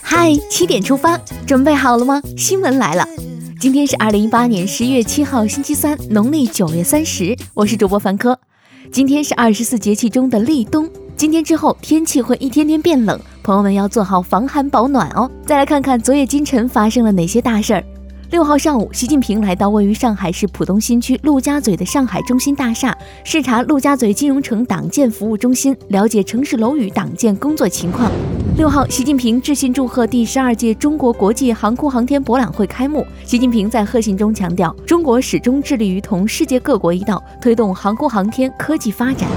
嗨，七点出发，准备好了吗？新闻来了，今天是二零一八年十月七号，星期三，农历九月三十。我是主播凡科。今天是二十四节气中的立冬，今天之后天气会一天天变冷，朋友们要做好防寒保暖哦。再来看看昨夜今晨发生了哪些大事儿。六号上午，习近平来到位于上海市浦东新区陆家嘴的上海中心大厦，视察陆家嘴金融城党建服务中心，了解城市楼宇党建工作情况。六号，习近平致信祝贺第十二届中国国际航空航天博览会开幕。习近平在贺信中强调，中国始终致力于同世界各国一道，推动航空航天科技发展。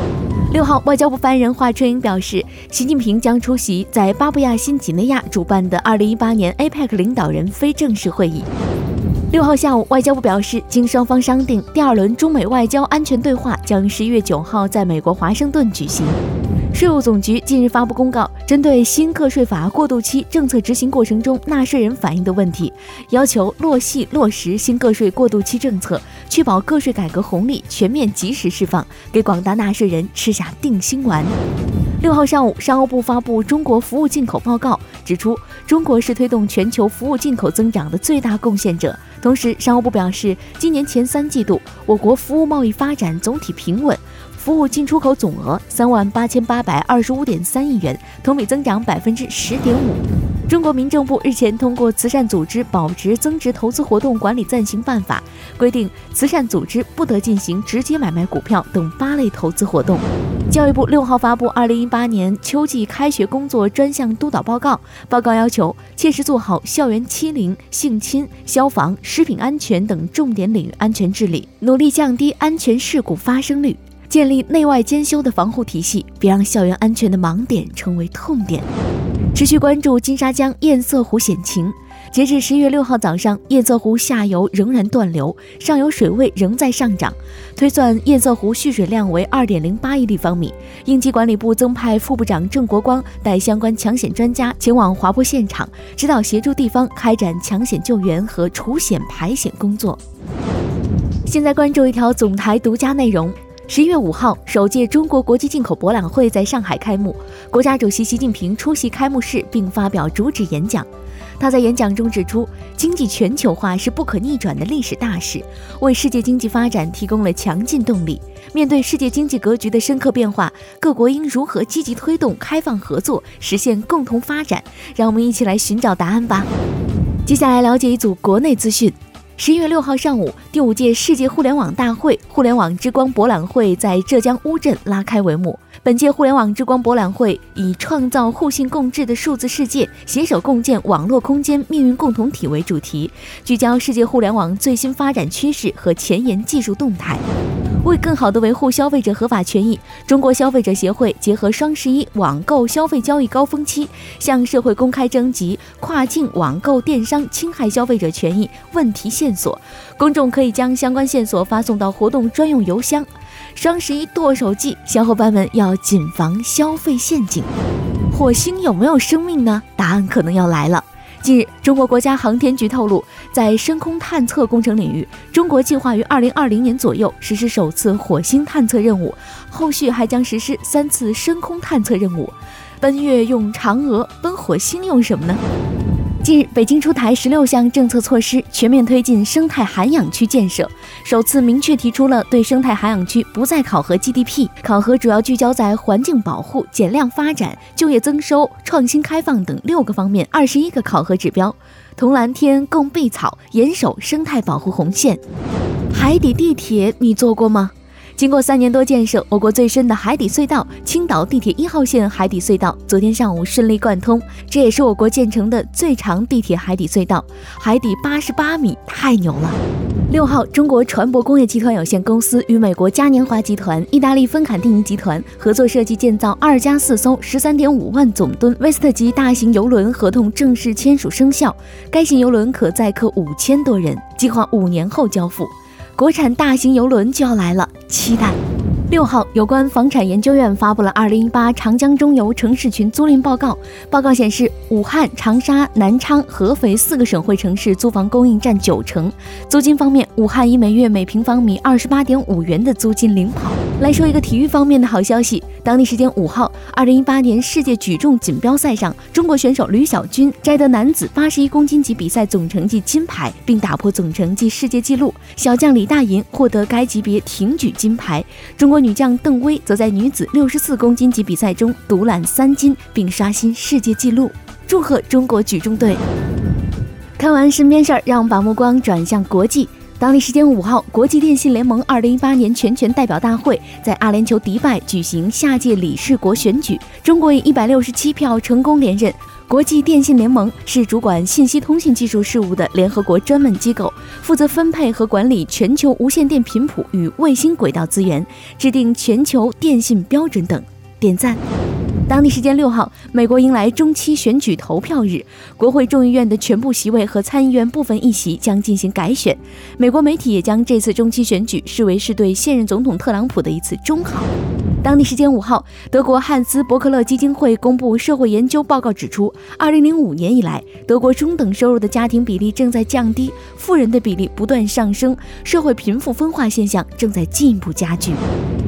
六号，外交部发言人华春莹表示，习近平将出席在巴布亚新几内亚主办的二零一八年 APEC 领导人非正式会议。六号下午，外交部表示，经双方商定，第二轮中美外交安全对话将十一月九号在美国华盛顿举行。税务总局近日发布公告，针对新个税法过渡期政策执行过程中纳税人反映的问题，要求落细落实新个税过渡期政策，确保个税改革红利全面及时释放，给广大纳税人吃下定心丸。六号上午，商务部发布《中国服务进口报告》，指出中国是推动全球服务进口增长的最大贡献者。同时，商务部表示，今年前三季度，我国服务贸易发展总体平稳，服务进出口总额三万八千八百二十五点三亿元，同比增长百分之十点五。中国民政部日前通过《慈善组织保值增值投资活动管理暂行办法》，规定慈善组织不得进行直接买卖股票等八类投资活动。教育部六号发布二零一八年秋季开学工作专项督导报告，报告要求切实做好校园欺凌、性侵、消防、食品安全等重点领域安全治理，努力降低安全事故发生率，建立内外兼修的防护体系，别让校园安全的盲点成为痛点。持续关注金沙江堰塞湖险情。截至十一月六号早上，堰塞湖下游仍然断流，上游水位仍在上涨，推算堰塞湖蓄水量为二点零八亿立方米。应急管理部增派副部长郑国光带相关抢险专家前往滑坡现场，指导协助地方开展抢险救援和除险排险工作。现在关注一条总台独家内容。十一月五号，首届中国国际进口博览会在上海开幕，国家主席习近平出席开幕式并发表主旨演讲。他在演讲中指出，经济全球化是不可逆转的历史大势，为世界经济发展提供了强劲动力。面对世界经济格局的深刻变化，各国应如何积极推动开放合作，实现共同发展？让我们一起来寻找答案吧。接下来了解一组国内资讯。十一月六号上午，第五届世界互联网大会——互联网之光博览会在浙江乌镇拉开帷幕。本届互联网之光博览会以“创造互信共治的数字世界，携手共建网络空间命运共同体”为主题，聚焦世界互联网最新发展趋势和前沿技术动态。为更好地维护消费者合法权益，中国消费者协会结合双十一网购消费交易高峰期，向社会公开征集跨境网购电商侵害消费者权益问题线索，公众可以将相关线索发送到活动专用邮箱。双十一剁手季，小伙伴们要谨防消费陷阱。火星有没有生命呢？答案可能要来了。近日，中国国家航天局透露，在深空探测工程领域，中国计划于二零二零年左右实施首次火星探测任务，后续还将实施三次深空探测任务。奔月用嫦娥，奔火星用什么呢？近日，北京出台十六项政策措施，全面推进生态涵养区建设，首次明确提出了对生态涵养区不再考核 GDP，考核主要聚焦在环境保护、减量发展、就业增收、创新开放等六个方面，二十一个考核指标，同蓝天共碧草，严守生态保护红线。海底地铁你坐过吗？经过三年多建设，我国最深的海底隧道——青岛地铁一号线海底隧道，昨天上午顺利贯通。这也是我国建成的最长地铁海底隧道，海底八十八米，太牛了！六号，中国船舶工业集团有限公司与美国嘉年华集团、意大利芬坎蒂尼集团合作设计建造二加四艘十三点五万总吨威斯特级大型游轮合同正式签署生效。该型游轮可载客五千多人，计划五年后交付。国产大型游轮就要来了，期待。六号，有关房产研究院发布了《二零一八长江中游城市群租赁报告》。报告显示，武汉、长沙、南昌、合肥四个省会城市租房供应占九成。租金方面，武汉以每月每平方米二十八点五元的租金领跑。来说一个体育方面的好消息，当地时间五号，二零一八年世界举重锦标赛上，中国选手吕小军摘得男子八十一公斤级比赛总成绩金牌，并打破总成绩世界纪录。小将李大银获得该级别挺举金牌。中国。女将邓薇则在女子六十四公斤级比赛中独揽三金，并刷新世界纪录。祝贺中国举重队！看完身边事儿，让我们把目光转向国际。当地时间五号，国际电信联盟二零一八年全权代表大会在阿联酋迪拜举行下届理事国选举，中国以一百六十七票成功连任。国际电信联盟是主管信息通信技术事务的联合国专门机构，负责分配和管理全球无线电频谱与卫星轨道资源，制定全球电信标准等。点赞。当地时间六号，美国迎来中期选举投票日，国会众议院的全部席位和参议院部分议席将进行改选。美国媒体也将这次中期选举视为是对现任总统特朗普的一次中考。当地时间五号，德国汉斯伯克勒基金会公布社会研究报告，指出，二零零五年以来，德国中等收入的家庭比例正在降低，富人的比例不断上升，社会贫富分化现象正在进一步加剧。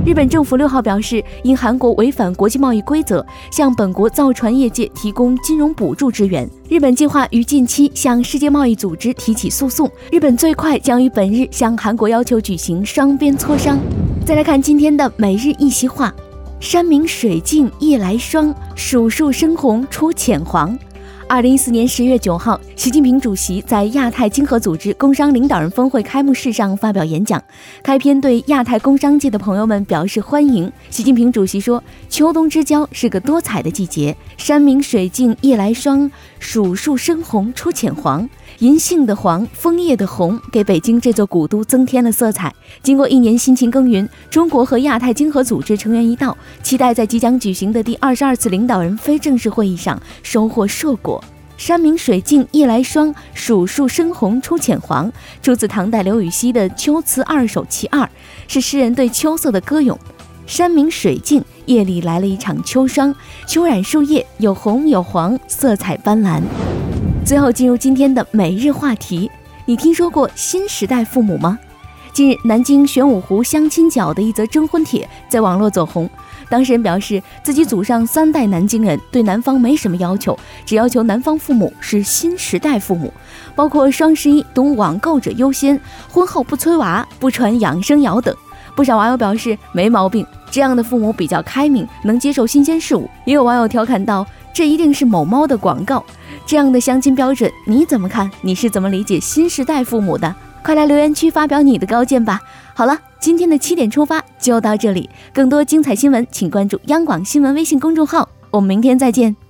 日本政府六号表示，因韩国违反国际贸易规则，向本国造船业界提供金融补助支援。日本计划于近期向世界贸易组织提起诉讼。日本最快将于本日向韩国要求举行双边磋商。再来看今天的每日一席话：山明水净夜来霜，数树深红出浅黄。二零一四年十月九号，习近平主席在亚太经合组织工商领导人峰会开幕式上发表演讲，开篇对亚太工商界的朋友们表示欢迎。习近平主席说：“秋冬之交是个多彩的季节，山明水净夜来霜，数树深红出浅黄。”银杏的黄，枫叶的红，给北京这座古都增添了色彩。经过一年辛勤耕耘，中国和亚太经合组织成员一道，期待在即将举行的第二十二次领导人非正式会议上收获硕果。山明水净夜来霜，数树深红出浅黄，出自唐代刘禹锡的《秋词二首·其二》，是诗人对秋色的歌咏。山明水净，夜里来了一场秋霜，秋染树叶有红有黄，色彩斑斓。最后进入今天的每日话题，你听说过新时代父母吗？近日，南京玄武湖相亲角的一则征婚帖在网络走红。当事人表示，自己祖上三代南京人，对男方没什么要求，只要求男方父母是新时代父母，包括双十一懂网购者优先，婚后不催娃、不传养生谣等。不少网友表示没毛病，这样的父母比较开明，能接受新鲜事物。也有网友调侃道：“这一定是某猫的广告。”这样的相亲标准你怎么看？你是怎么理解新时代父母的？快来留言区发表你的高见吧！好了，今天的七点出发就到这里，更多精彩新闻请关注央广新闻微信公众号，我们明天再见。